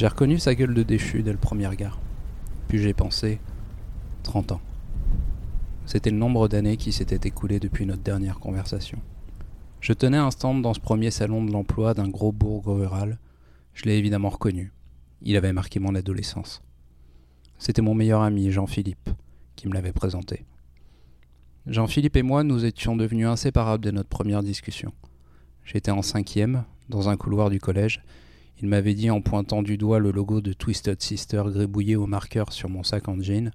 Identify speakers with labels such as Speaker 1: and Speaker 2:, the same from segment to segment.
Speaker 1: J'ai reconnu sa gueule de déchu dès le premier regard. Puis j'ai pensé 30 ans. C'était le nombre d'années qui s'étaient écoulées depuis notre dernière conversation. Je tenais un stand dans ce premier salon de l'emploi d'un gros bourg rural. Je l'ai évidemment reconnu. Il avait marqué mon adolescence. C'était mon meilleur ami, Jean-Philippe, qui me l'avait présenté. Jean-Philippe et moi, nous étions devenus inséparables de notre première discussion. J'étais en cinquième, dans un couloir du collège, il m'avait dit en pointant du doigt le logo de Twisted Sister gribouillé au marqueur sur mon sac en jean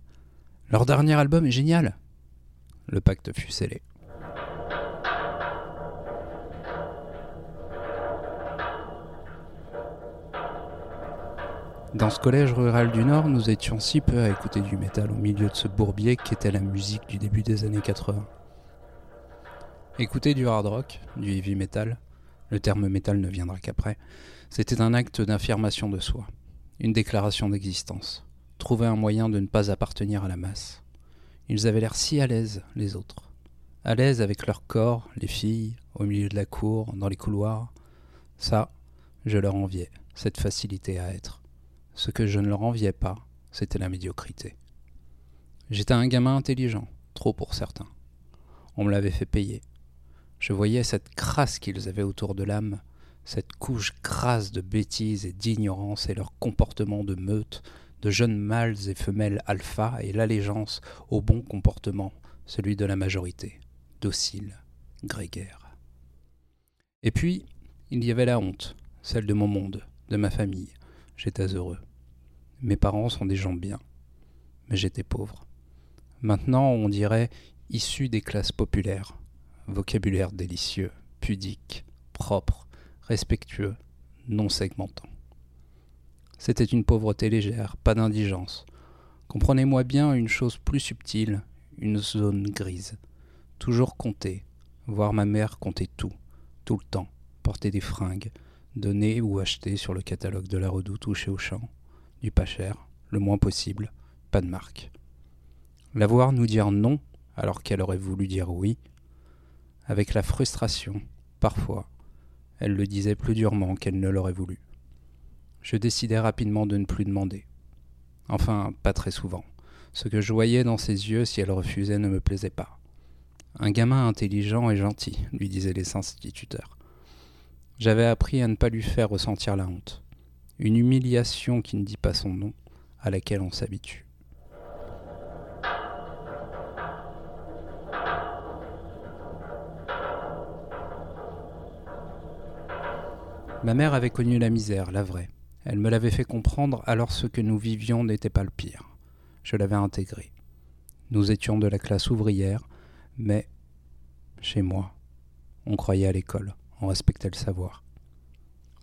Speaker 1: Leur dernier album est génial Le pacte fut scellé. Dans ce collège rural du Nord, nous étions si peu à écouter du métal au milieu de ce bourbier qu'était la musique du début des années 80. Écouter du hard rock, du heavy metal, le terme métal ne viendra qu'après, c'était un acte d'affirmation de soi, une déclaration d'existence, trouver un moyen de ne pas appartenir à la masse. Ils avaient l'air si à l'aise, les autres. À l'aise avec leur corps, les filles, au milieu de la cour, dans les couloirs. Ça, je leur enviais, cette facilité à être. Ce que je ne leur enviais pas, c'était la médiocrité. J'étais un gamin intelligent, trop pour certains. On me l'avait fait payer. Je voyais cette crasse qu'ils avaient autour de l'âme, cette couche grasse de bêtises et d'ignorance et leur comportement de meute, de jeunes mâles et femelles alpha et l'allégeance au bon comportement, celui de la majorité, docile, grégaire. Et puis, il y avait la honte, celle de mon monde, de ma famille. J'étais heureux. Mes parents sont des gens bien, mais j'étais pauvre. Maintenant, on dirait issu des classes populaires, vocabulaire délicieux, pudique, propre, respectueux, non segmentant. C'était une pauvreté légère, pas d'indigence. Comprenez-moi bien une chose plus subtile, une zone grise. Toujours compter, voir ma mère compter tout, tout le temps, porter des fringues, donner ou acheter sur le catalogue de la redoute ou chez Auchan, du pas cher, le moins possible, pas de marque. La voir nous dire non alors qu'elle aurait voulu dire oui, avec la frustration, parfois, elle le disait plus durement qu'elle ne l'aurait voulu. Je décidai rapidement de ne plus demander. Enfin, pas très souvent. Ce que je voyais dans ses yeux si elle refusait ne me plaisait pas. Un gamin intelligent et gentil, lui disaient les instituteurs. J'avais appris à ne pas lui faire ressentir la honte. Une humiliation qui ne dit pas son nom, à laquelle on s'habitue. Ma mère avait connu la misère, la vraie. Elle me l'avait fait comprendre alors ce que nous vivions n'était pas le pire. Je l'avais intégré. Nous étions de la classe ouvrière, mais chez moi, on croyait à l'école, on respectait le savoir.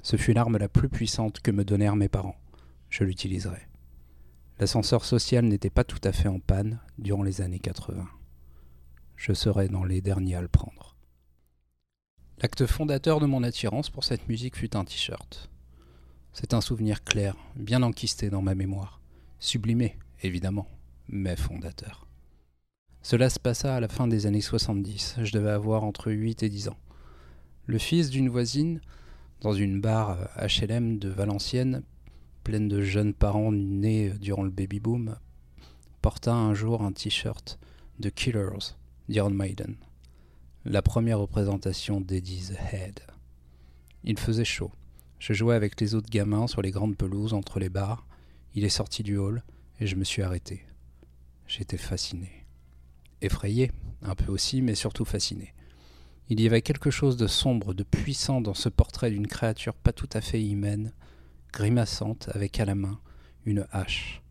Speaker 1: Ce fut l'arme la plus puissante que me donnèrent mes parents. Je l'utiliserai. L'ascenseur social n'était pas tout à fait en panne durant les années 80. Je serais dans les derniers à le prendre. L'acte fondateur de mon attirance pour cette musique fut un t-shirt. C'est un souvenir clair, bien enquisté dans ma mémoire. Sublimé, évidemment, mais fondateur. Cela se passa à la fin des années 70, je devais avoir entre 8 et 10 ans. Le fils d'une voisine, dans une bar HLM de Valenciennes, pleine de jeunes parents nés durant le baby-boom, porta un jour un t-shirt de Killers d'Iron Maiden la première représentation d'Eddie's Head. Il faisait chaud. Je jouais avec les autres gamins sur les grandes pelouses entre les bars. Il est sorti du hall et je me suis arrêté. J'étais fasciné. Effrayé, un peu aussi, mais surtout fasciné. Il y avait quelque chose de sombre, de puissant dans ce portrait d'une créature pas tout à fait humaine, grimaçante avec à la main une hache.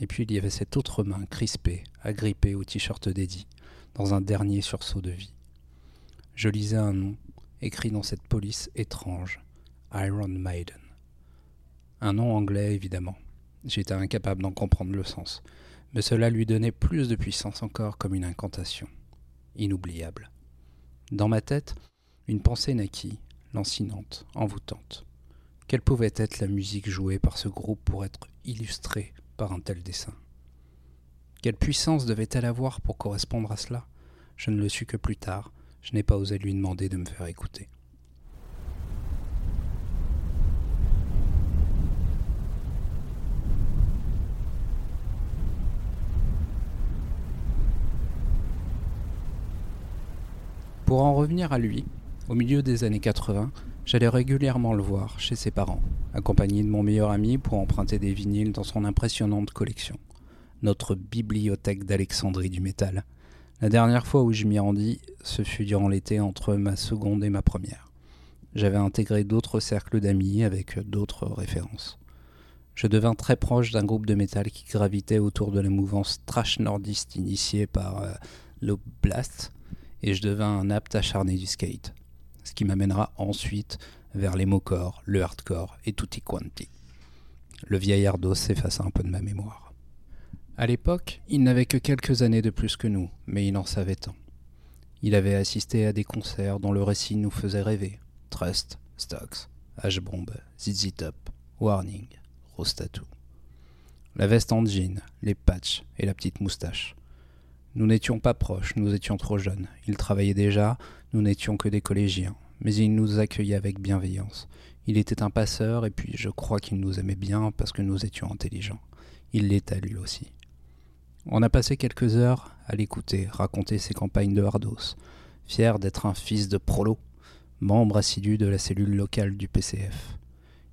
Speaker 1: Et puis il y avait cette autre main crispée, agrippée au t-shirt d'Eddie, dans un dernier sursaut de vie je lisais un nom écrit dans cette police étrange, Iron Maiden. Un nom anglais, évidemment. J'étais incapable d'en comprendre le sens, mais cela lui donnait plus de puissance encore comme une incantation. Inoubliable. Dans ma tête, une pensée naquit, lancinante, envoûtante. Quelle pouvait être la musique jouée par ce groupe pour être illustrée par un tel dessin? Quelle puissance devait-elle avoir pour correspondre à cela? Je ne le sus que plus tard, je n'ai pas osé lui demander de me faire écouter. Pour en revenir à lui, au milieu des années 80, j'allais régulièrement le voir chez ses parents, accompagné de mon meilleur ami pour emprunter des vinyles dans son impressionnante collection. Notre bibliothèque d'Alexandrie du métal. La dernière fois où je m'y rendis, ce fut durant l'été entre ma seconde et ma première. J'avais intégré d'autres cercles d'amis avec d'autres références. Je devins très proche d'un groupe de métal qui gravitait autour de la mouvance trash nordiste initiée par euh, l'Oblast, et je devins un apte acharné du skate, ce qui m'amènera ensuite vers les mocore, le hardcore et tutti quanti. Le vieillardos s'effaça un peu de ma mémoire. À l'époque, il n'avait que quelques années de plus que nous, mais il en savait tant. Il avait assisté à des concerts dont le récit nous faisait rêver. Trust, Stocks, H-Bomb, ZZ Top, Warning, Rostatou. La veste en jean, les patchs et la petite moustache. Nous n'étions pas proches, nous étions trop jeunes. Il travaillait déjà, nous n'étions que des collégiens, mais il nous accueillait avec bienveillance. Il était un passeur, et puis je crois qu'il nous aimait bien parce que nous étions intelligents. Il l'était lui aussi. On a passé quelques heures à l'écouter raconter ses campagnes de hardos, fier d'être un fils de prolo, membre assidu de la cellule locale du PCF.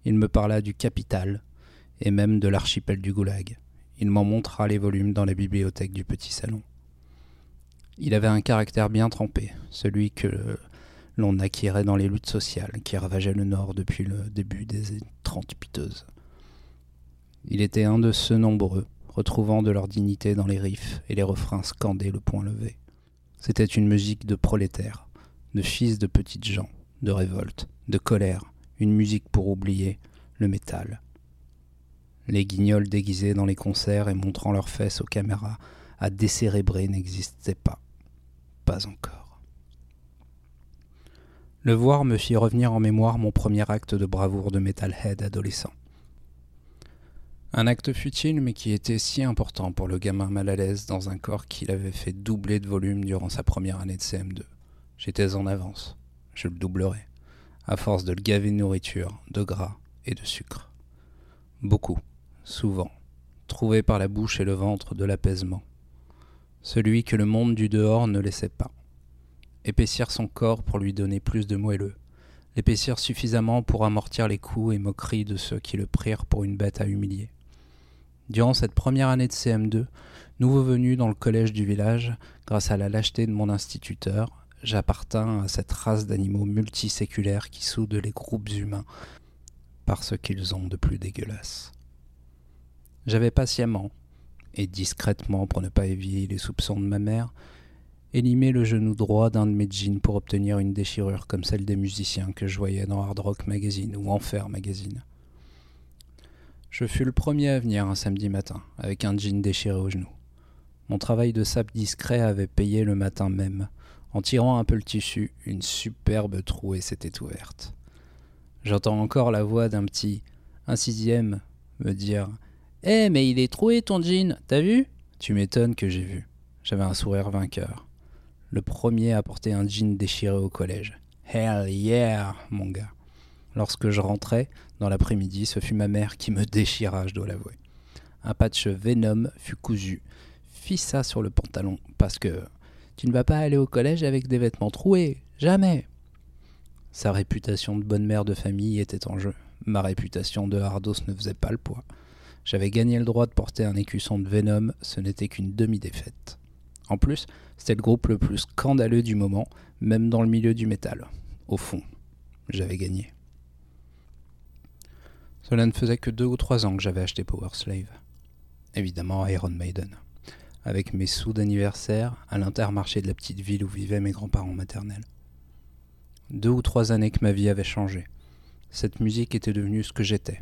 Speaker 1: Il me parla du capital, et même de l'archipel du Goulag. Il m'en montra les volumes dans la bibliothèque du petit salon. Il avait un caractère bien trempé, celui que l'on acquérait dans les luttes sociales qui ravageaient le Nord depuis le début des trente piteuses. Il était un de ceux nombreux, retrouvant de leur dignité dans les riffs et les refrains scandés le point levé. C'était une musique de prolétaires, de fils de petites gens, de révolte, de colère, une musique pour oublier le métal. Les guignols déguisés dans les concerts et montrant leurs fesses aux caméras à décérébrer n'existaient pas pas encore. Le voir me fit revenir en mémoire mon premier acte de bravoure de metalhead adolescent. Un acte futile mais qui était si important pour le gamin mal à l'aise dans un corps qu'il avait fait doubler de volume durant sa première année de CM2. J'étais en avance, je le doublerai, à force de le gaver de nourriture, de gras et de sucre. Beaucoup, souvent, trouvé par la bouche et le ventre de l'apaisement, celui que le monde du dehors ne laissait pas. Épaissir son corps pour lui donner plus de moelleux, l'épaissir suffisamment pour amortir les coups et moqueries de ceux qui le prirent pour une bête à humilier. Durant cette première année de CM2, nouveau venu dans le collège du village, grâce à la lâcheté de mon instituteur, j'appartins à cette race d'animaux multiséculaires qui soudent les groupes humains par ce qu'ils ont de plus dégueulasse. J'avais patiemment, et discrètement pour ne pas éveiller les soupçons de ma mère, élimé le genou droit d'un de mes jeans pour obtenir une déchirure comme celle des musiciens que je voyais dans Hard Rock Magazine ou Enfer Magazine. Je fus le premier à venir un samedi matin, avec un jean déchiré au genou. Mon travail de sap discret avait payé le matin même. En tirant un peu le tissu, une superbe trouée s'était ouverte. J'entends encore la voix d'un petit un sixième me dire eh, mais il est troué ton jean, t'as vu? Tu m'étonnes que j'ai vu. J'avais un sourire vainqueur. Le premier à porter un jean déchiré au collège. Hell yeah, mon gars. Lorsque je rentrais, dans l'après-midi, ce fut ma mère qui me déchira, je dois l'avouer. Un patch Venom fut cousu. Fissa sur le pantalon, parce que tu ne vas pas aller au collège avec des vêtements troués, jamais. Sa réputation de bonne mère de famille était en jeu. Ma réputation de hardos ne faisait pas le poids. J'avais gagné le droit de porter un écusson de Venom, ce n'était qu'une demi-défaite. En plus, c'était le groupe le plus scandaleux du moment, même dans le milieu du métal. Au fond, j'avais gagné. Cela ne faisait que deux ou trois ans que j'avais acheté Power Slave. Évidemment Iron Maiden. Avec mes sous d'anniversaire à l'intermarché de la petite ville où vivaient mes grands-parents maternels. Deux ou trois années que ma vie avait changé. Cette musique était devenue ce que j'étais.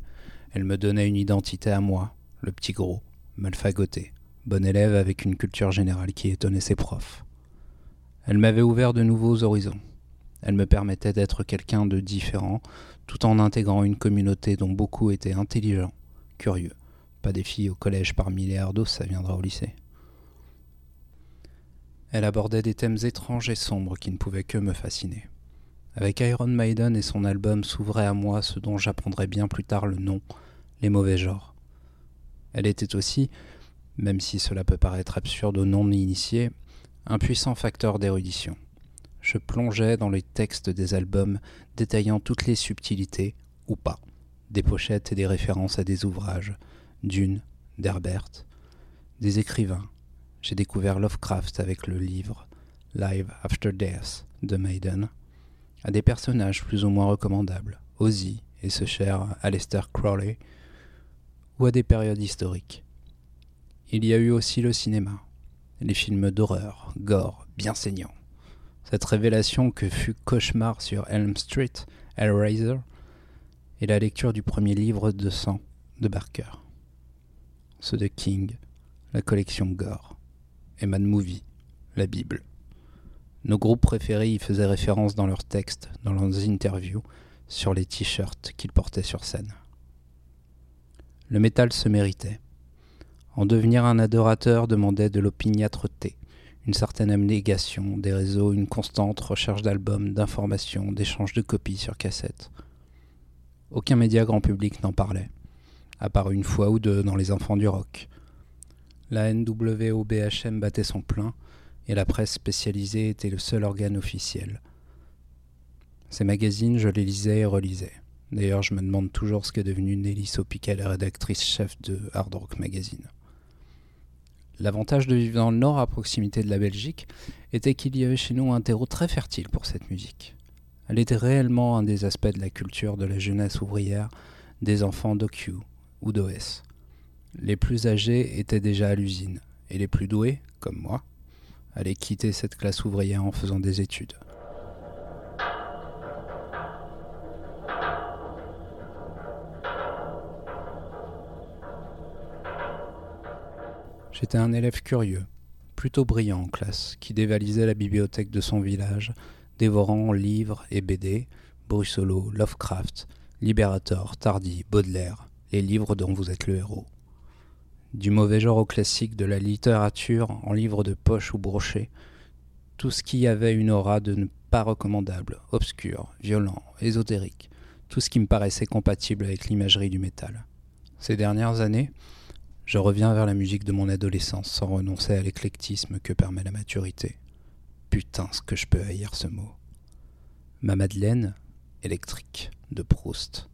Speaker 1: Elle me donnait une identité à moi, le petit gros, mal fagoté, bon élève avec une culture générale qui étonnait ses profs. Elle m'avait ouvert de nouveaux horizons. Elle me permettait d'être quelqu'un de différent, tout en intégrant une communauté dont beaucoup étaient intelligents, curieux. Pas des filles au collège par milliards d'os, ça viendra au lycée. Elle abordait des thèmes étranges et sombres qui ne pouvaient que me fasciner. Avec Iron Maiden et son album s'ouvrait à moi ce dont j'apprendrai bien plus tard le nom, les mauvais genres. Elle était aussi, même si cela peut paraître absurde aux non-initiés, un puissant facteur d'érudition. Je plongeais dans les textes des albums détaillant toutes les subtilités, ou pas, des pochettes et des références à des ouvrages, d'une, d'Herbert, des écrivains, j'ai découvert Lovecraft avec le livre Live After Death de Maiden, à des personnages plus ou moins recommandables, Ozzy et ce cher Aleister Crowley, ou à des périodes historiques. Il y a eu aussi le cinéma, les films d'horreur, gore, bien saignants. Cette révélation que fut Cauchemar sur Elm Street, Hellraiser, et la lecture du premier livre de sang de Barker. Ceux de King, la collection Gore et Mad la Bible. Nos groupes préférés y faisaient référence dans leurs textes, dans leurs interviews, sur les t-shirts qu'ils portaient sur scène. Le métal se méritait. En devenir un adorateur demandait de l'opiniâtreté, une certaine abnégation des réseaux, une constante recherche d'albums, d'informations, d'échanges de copies sur cassette. Aucun média grand public n'en parlait, à part une fois ou deux dans Les Enfants du Rock, la NWOBHM battait son plein et la presse spécialisée était le seul organe officiel. Ces magazines, je les lisais et relisais. D'ailleurs, je me demande toujours ce qu'est devenu Nelly Sopical, rédactrice chef de Hard Rock Magazine. L'avantage de vivre dans le nord, à proximité de la Belgique, était qu'il y avait chez nous un terreau très fertile pour cette musique. Elle était réellement un des aspects de la culture de la jeunesse ouvrière des enfants d'OQ ou d'OS. Les plus âgés étaient déjà à l'usine, et les plus doués, comme moi, allaient quitter cette classe ouvrière en faisant des études. J'étais un élève curieux, plutôt brillant en classe, qui dévalisait la bibliothèque de son village, dévorant livres et BD, Brussolo, Lovecraft, Liberator, Tardy, Baudelaire, les livres dont vous êtes le héros du mauvais genre au classique, de la littérature en livre de poche ou brochet, tout ce qui avait une aura de ne pas recommandable, obscur, violent, ésotérique, tout ce qui me paraissait compatible avec l'imagerie du métal. Ces dernières années, je reviens vers la musique de mon adolescence sans renoncer à l'éclectisme que permet la maturité. Putain, ce que je peux haïr ce mot. Ma Madeleine, électrique, de Proust.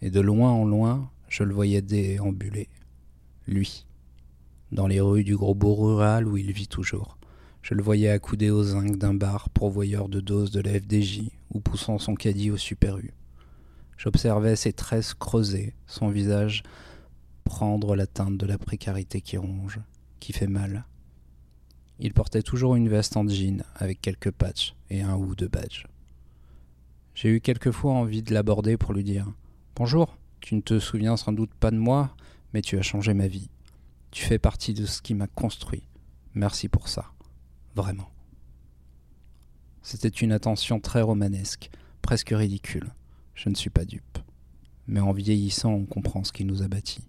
Speaker 1: Et de loin en loin, je le voyais déambuler, lui, dans les rues du gros bourg rural où il vit toujours. Je le voyais accoudé aux zinc d'un bar pourvoyeur de doses de la FDJ ou poussant son caddie au Super U. J'observais ses tresses creusées, son visage prendre la teinte de la précarité qui ronge, qui fait mal. Il portait toujours une veste en jean avec quelques patchs et un ou deux badges. J'ai eu quelquefois envie de l'aborder pour lui dire Bonjour, tu ne te souviens sans doute pas de moi, mais tu as changé ma vie. Tu fais partie de ce qui m'a construit. Merci pour ça. Vraiment. C'était une attention très romanesque, presque ridicule. Je ne suis pas dupe. Mais en vieillissant, on comprend ce qui nous a bâtis.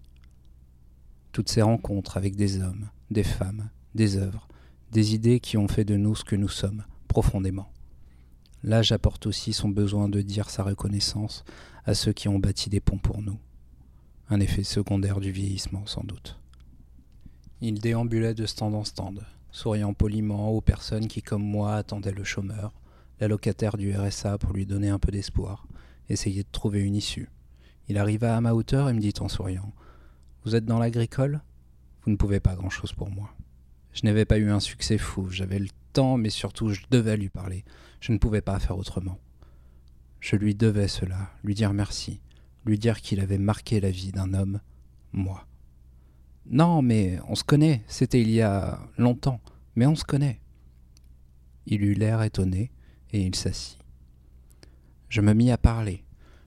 Speaker 1: Toutes ces rencontres avec des hommes, des femmes, des œuvres, des idées qui ont fait de nous ce que nous sommes, profondément. L'âge apporte aussi son besoin de dire sa reconnaissance à ceux qui ont bâti des ponts pour nous un effet secondaire du vieillissement sans doute. Il déambulait de stand en stand, souriant poliment aux personnes qui, comme moi, attendaient le chômeur, l'allocataire du RSA pour lui donner un peu d'espoir, essayer de trouver une issue. Il arriva à ma hauteur et me dit en souriant Vous êtes dans l'agricole? Vous ne pouvez pas grand-chose pour moi. Je n'avais pas eu un succès fou, j'avais le temps, mais surtout je devais lui parler. Je ne pouvais pas faire autrement. Je lui devais cela, lui dire merci, lui dire qu'il avait marqué la vie d'un homme, moi. Non, mais on se connaît, c'était il y a longtemps, mais on se connaît. Il eut l'air étonné, et il s'assit. Je me mis à parler.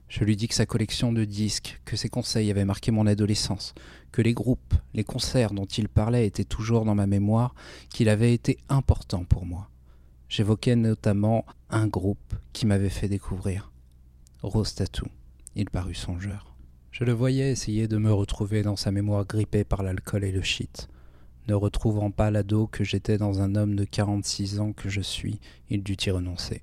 Speaker 1: Je lui dis que sa collection de disques, que ses conseils avaient marqué mon adolescence, que les groupes, les concerts dont il parlait étaient toujours dans ma mémoire, qu'il avait été important pour moi. J'évoquais notamment un groupe qui m'avait fait découvrir. Rose Tattoo. Il parut songeur. Je le voyais essayer de me retrouver dans sa mémoire grippée par l'alcool et le shit. Ne retrouvant pas l'ado que j'étais dans un homme de 46 ans que je suis, il dut y renoncer.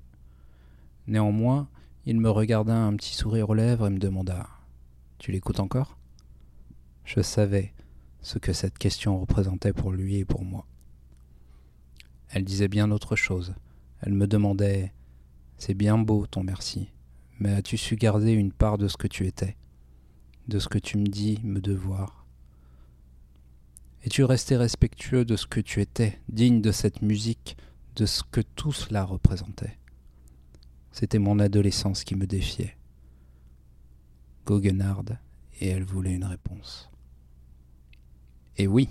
Speaker 1: Néanmoins, il me regarda un petit sourire aux lèvres et me demanda Tu l'écoutes encore? Je savais ce que cette question représentait pour lui et pour moi. Elle disait bien autre chose. Elle me demandait C'est bien beau ton merci, mais as-tu su garder une part de ce que tu étais, de ce que tu me dis me devoir? Es-tu resté respectueux de ce que tu étais, digne de cette musique, de ce que tout cela représentait? C'était mon adolescence qui me défiait. Goguenard, et elle voulait une réponse. Et oui,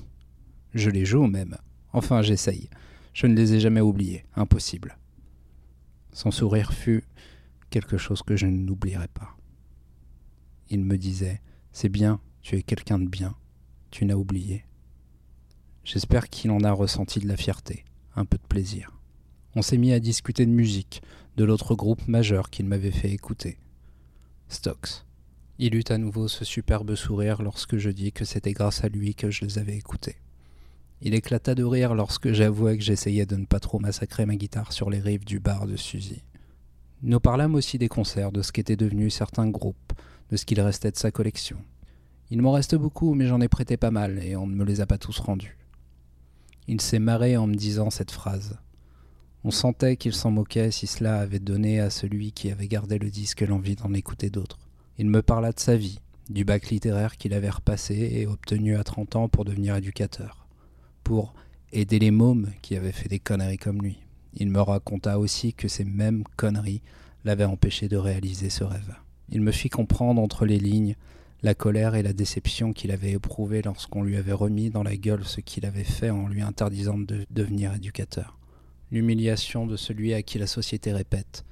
Speaker 1: je les joue même. Enfin, j'essaye. Je ne les ai jamais oubliés. Impossible. Son sourire fut quelque chose que je n'oublierai pas. Il me disait C'est bien, tu es quelqu'un de bien. Tu n'as oublié. J'espère qu'il en a ressenti de la fierté, un peu de plaisir. On s'est mis à discuter de musique, de l'autre groupe majeur qu'il m'avait fait écouter. Stokes. Il eut à nouveau ce superbe sourire lorsque je dis que c'était grâce à lui que je les avais écoutés. Il éclata de rire lorsque j'avouai que j'essayais de ne pas trop massacrer ma guitare sur les rives du bar de Suzy. Nous parlâmes aussi des concerts, de ce qu'étaient devenus certains groupes, de ce qu'il restait de sa collection. Il m'en reste beaucoup, mais j'en ai prêté pas mal, et on ne me les a pas tous rendus. Il s'est marré en me disant cette phrase. On sentait qu'il s'en moquait si cela avait donné à celui qui avait gardé le disque l'envie d'en écouter d'autres. Il me parla de sa vie, du bac littéraire qu'il avait repassé et obtenu à 30 ans pour devenir éducateur, pour aider les mômes qui avaient fait des conneries comme lui. Il me raconta aussi que ces mêmes conneries l'avaient empêché de réaliser ce rêve. Il me fit comprendre entre les lignes la colère et la déception qu'il avait éprouvée lorsqu'on lui avait remis dans la gueule ce qu'il avait fait en lui interdisant de devenir éducateur l'humiliation de celui à qui la société répète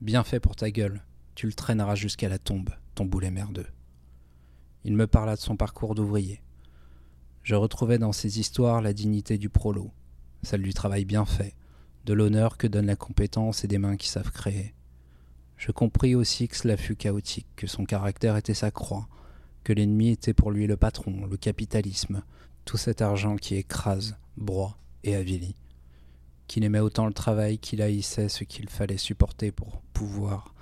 Speaker 1: Bien fait pour ta gueule, tu le traîneras jusqu'à la tombe, ton boulet merdeux. Il me parla de son parcours d'ouvrier. Je retrouvais dans ses histoires la dignité du prolo, celle du travail bien fait, de l'honneur que donne la compétence et des mains qui savent créer. Je compris aussi que cela fut chaotique, que son caractère était sa croix, que l'ennemi était pour lui le patron, le capitalisme, tout cet argent qui écrase, broie et avilit qu'il aimait autant le travail qu'il haïssait ce qu'il fallait supporter pour pouvoir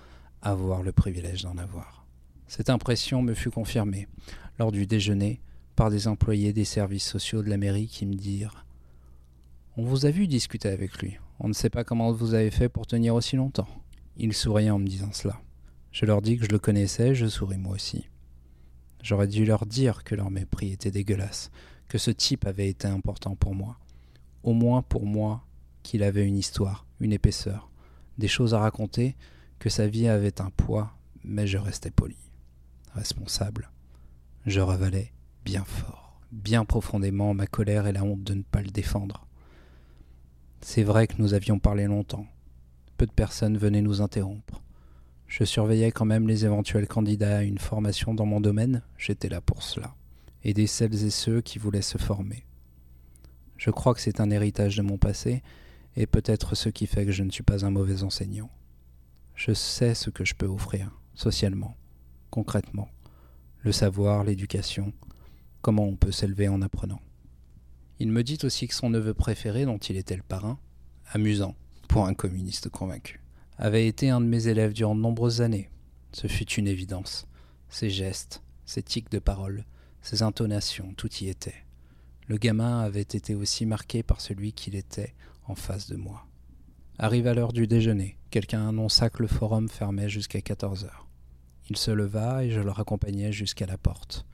Speaker 1: avoir le privilège d'en avoir. Cette impression me fut confirmée lors du déjeuner par des employés des services sociaux de la mairie qui me dirent On vous a vu discuter avec lui. On ne sait pas comment vous avez fait pour tenir aussi longtemps. Ils souriaient en me disant cela. Je leur dis que je le connaissais, je souris moi aussi. J'aurais dû leur dire que leur mépris était dégueulasse, que ce type avait été important pour moi. Au moins pour moi, qu'il avait une histoire, une épaisseur, des choses à raconter, que sa vie avait un poids, mais je restais poli, responsable. Je ravalais bien fort, bien profondément ma colère et la honte de ne pas le défendre. C'est vrai que nous avions parlé longtemps. Peu de personnes venaient nous interrompre. Je surveillais quand même les éventuels candidats à une formation dans mon domaine, j'étais là pour cela. Aider celles et ceux qui voulaient se former. Je crois que c'est un héritage de mon passé, et peut-être ce qui fait que je ne suis pas un mauvais enseignant. Je sais ce que je peux offrir, socialement, concrètement, le savoir, l'éducation, comment on peut s'élever en apprenant. Il me dit aussi que son neveu préféré, dont il était le parrain, amusant pour un communiste convaincu, avait été un de mes élèves durant de nombreuses années. Ce fut une évidence. Ses gestes, ses tics de parole, ses intonations, tout y était. Le gamin avait été aussi marqué par celui qu'il était en face de moi. Arriva l'heure du déjeuner. Quelqu'un annonça que le forum fermait jusqu'à 14 heures. Il se leva et je le raccompagnai jusqu'à la porte.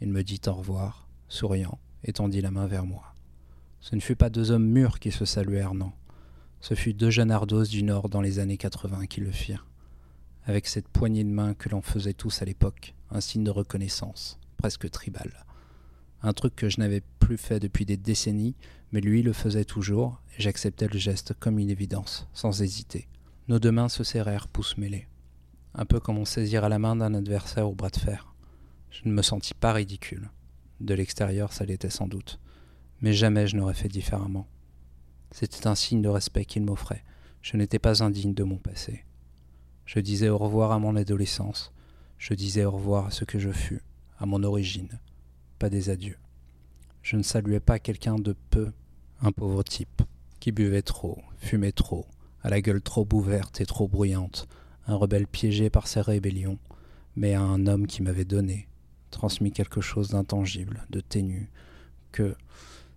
Speaker 1: Il me dit au revoir, souriant, et tendit la main vers moi. Ce ne fut pas deux hommes mûrs qui se saluèrent, non. Ce fut deux jeunes ardos du Nord dans les années 80 qui le firent. Avec cette poignée de main que l'on faisait tous à l'époque, un signe de reconnaissance, presque tribal. Un truc que je n'avais plus fait depuis des décennies, mais lui le faisait toujours, et j'acceptais le geste comme une évidence, sans hésiter. Nos deux mains se serrèrent, pouces mêlés.
Speaker 2: un peu comme on saisira la main d'un adversaire au bras de fer. Je ne me sentis pas ridicule. De l'extérieur, ça l'était sans doute, mais jamais je n'aurais fait différemment. C'était un signe de respect qu'il m'offrait. Je n'étais pas indigne de mon passé. Je disais au revoir à mon adolescence, je disais au revoir à ce que je fus, à mon origine, pas des adieux. Je ne saluais pas quelqu'un de peu, un pauvre type, qui buvait trop, fumait trop, à la gueule trop ouverte et trop bruyante, un rebelle piégé par ses rébellions, mais à un homme qui m'avait donné, transmis quelque chose d'intangible, de ténu, que,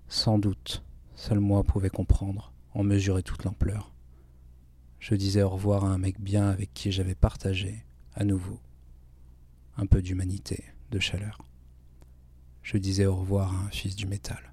Speaker 2: sans doute, seul moi pouvais comprendre, en mesurer toute l'ampleur. Je disais au revoir à un mec bien avec qui j'avais partagé, à nouveau, un peu d'humanité, de chaleur. Je disais au revoir à un fils du métal.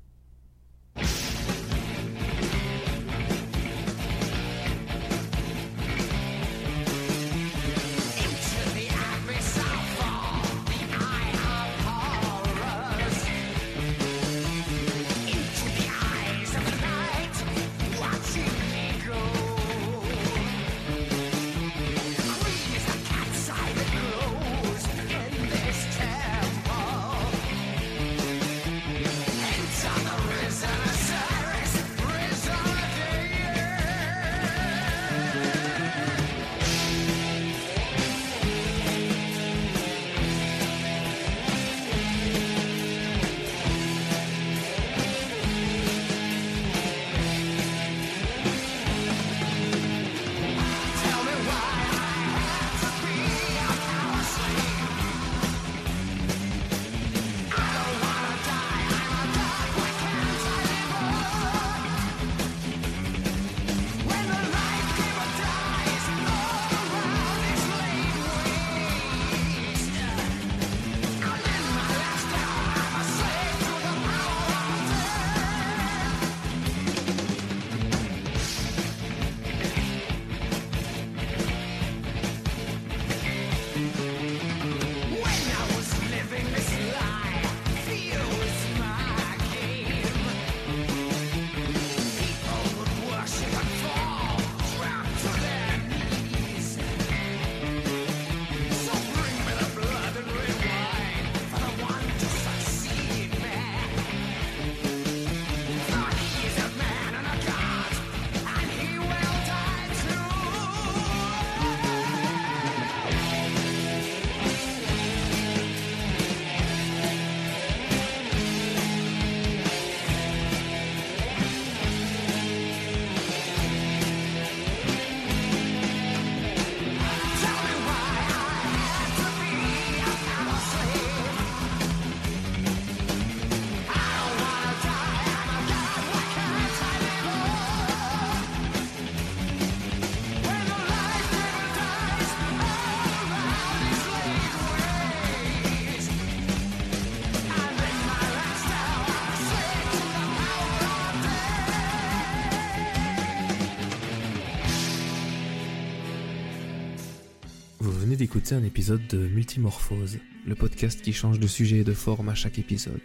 Speaker 3: D'écouter un épisode de Multimorphose, le podcast qui change de sujet et de forme à chaque épisode.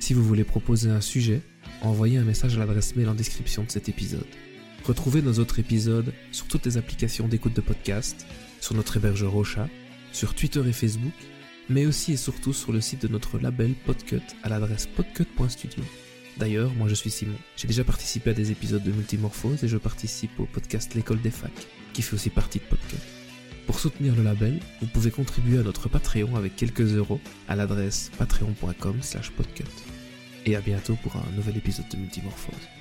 Speaker 3: Si vous voulez proposer un sujet, envoyez un message à l'adresse mail en description de cet épisode. Retrouvez nos autres épisodes sur toutes les applications d'écoute de podcast, sur notre hébergeur Ocha, sur Twitter et Facebook, mais aussi et surtout sur le site de notre label Podcut à l'adresse podcut.studio. D'ailleurs, moi je suis Simon. J'ai déjà participé à des épisodes de Multimorphose et je participe au podcast L'école des facs, qui fait aussi partie de Podcut. Pour soutenir le label, vous pouvez contribuer à notre Patreon avec quelques euros à l'adresse patreon.com slash. Et à bientôt pour un nouvel épisode de Multimorphose.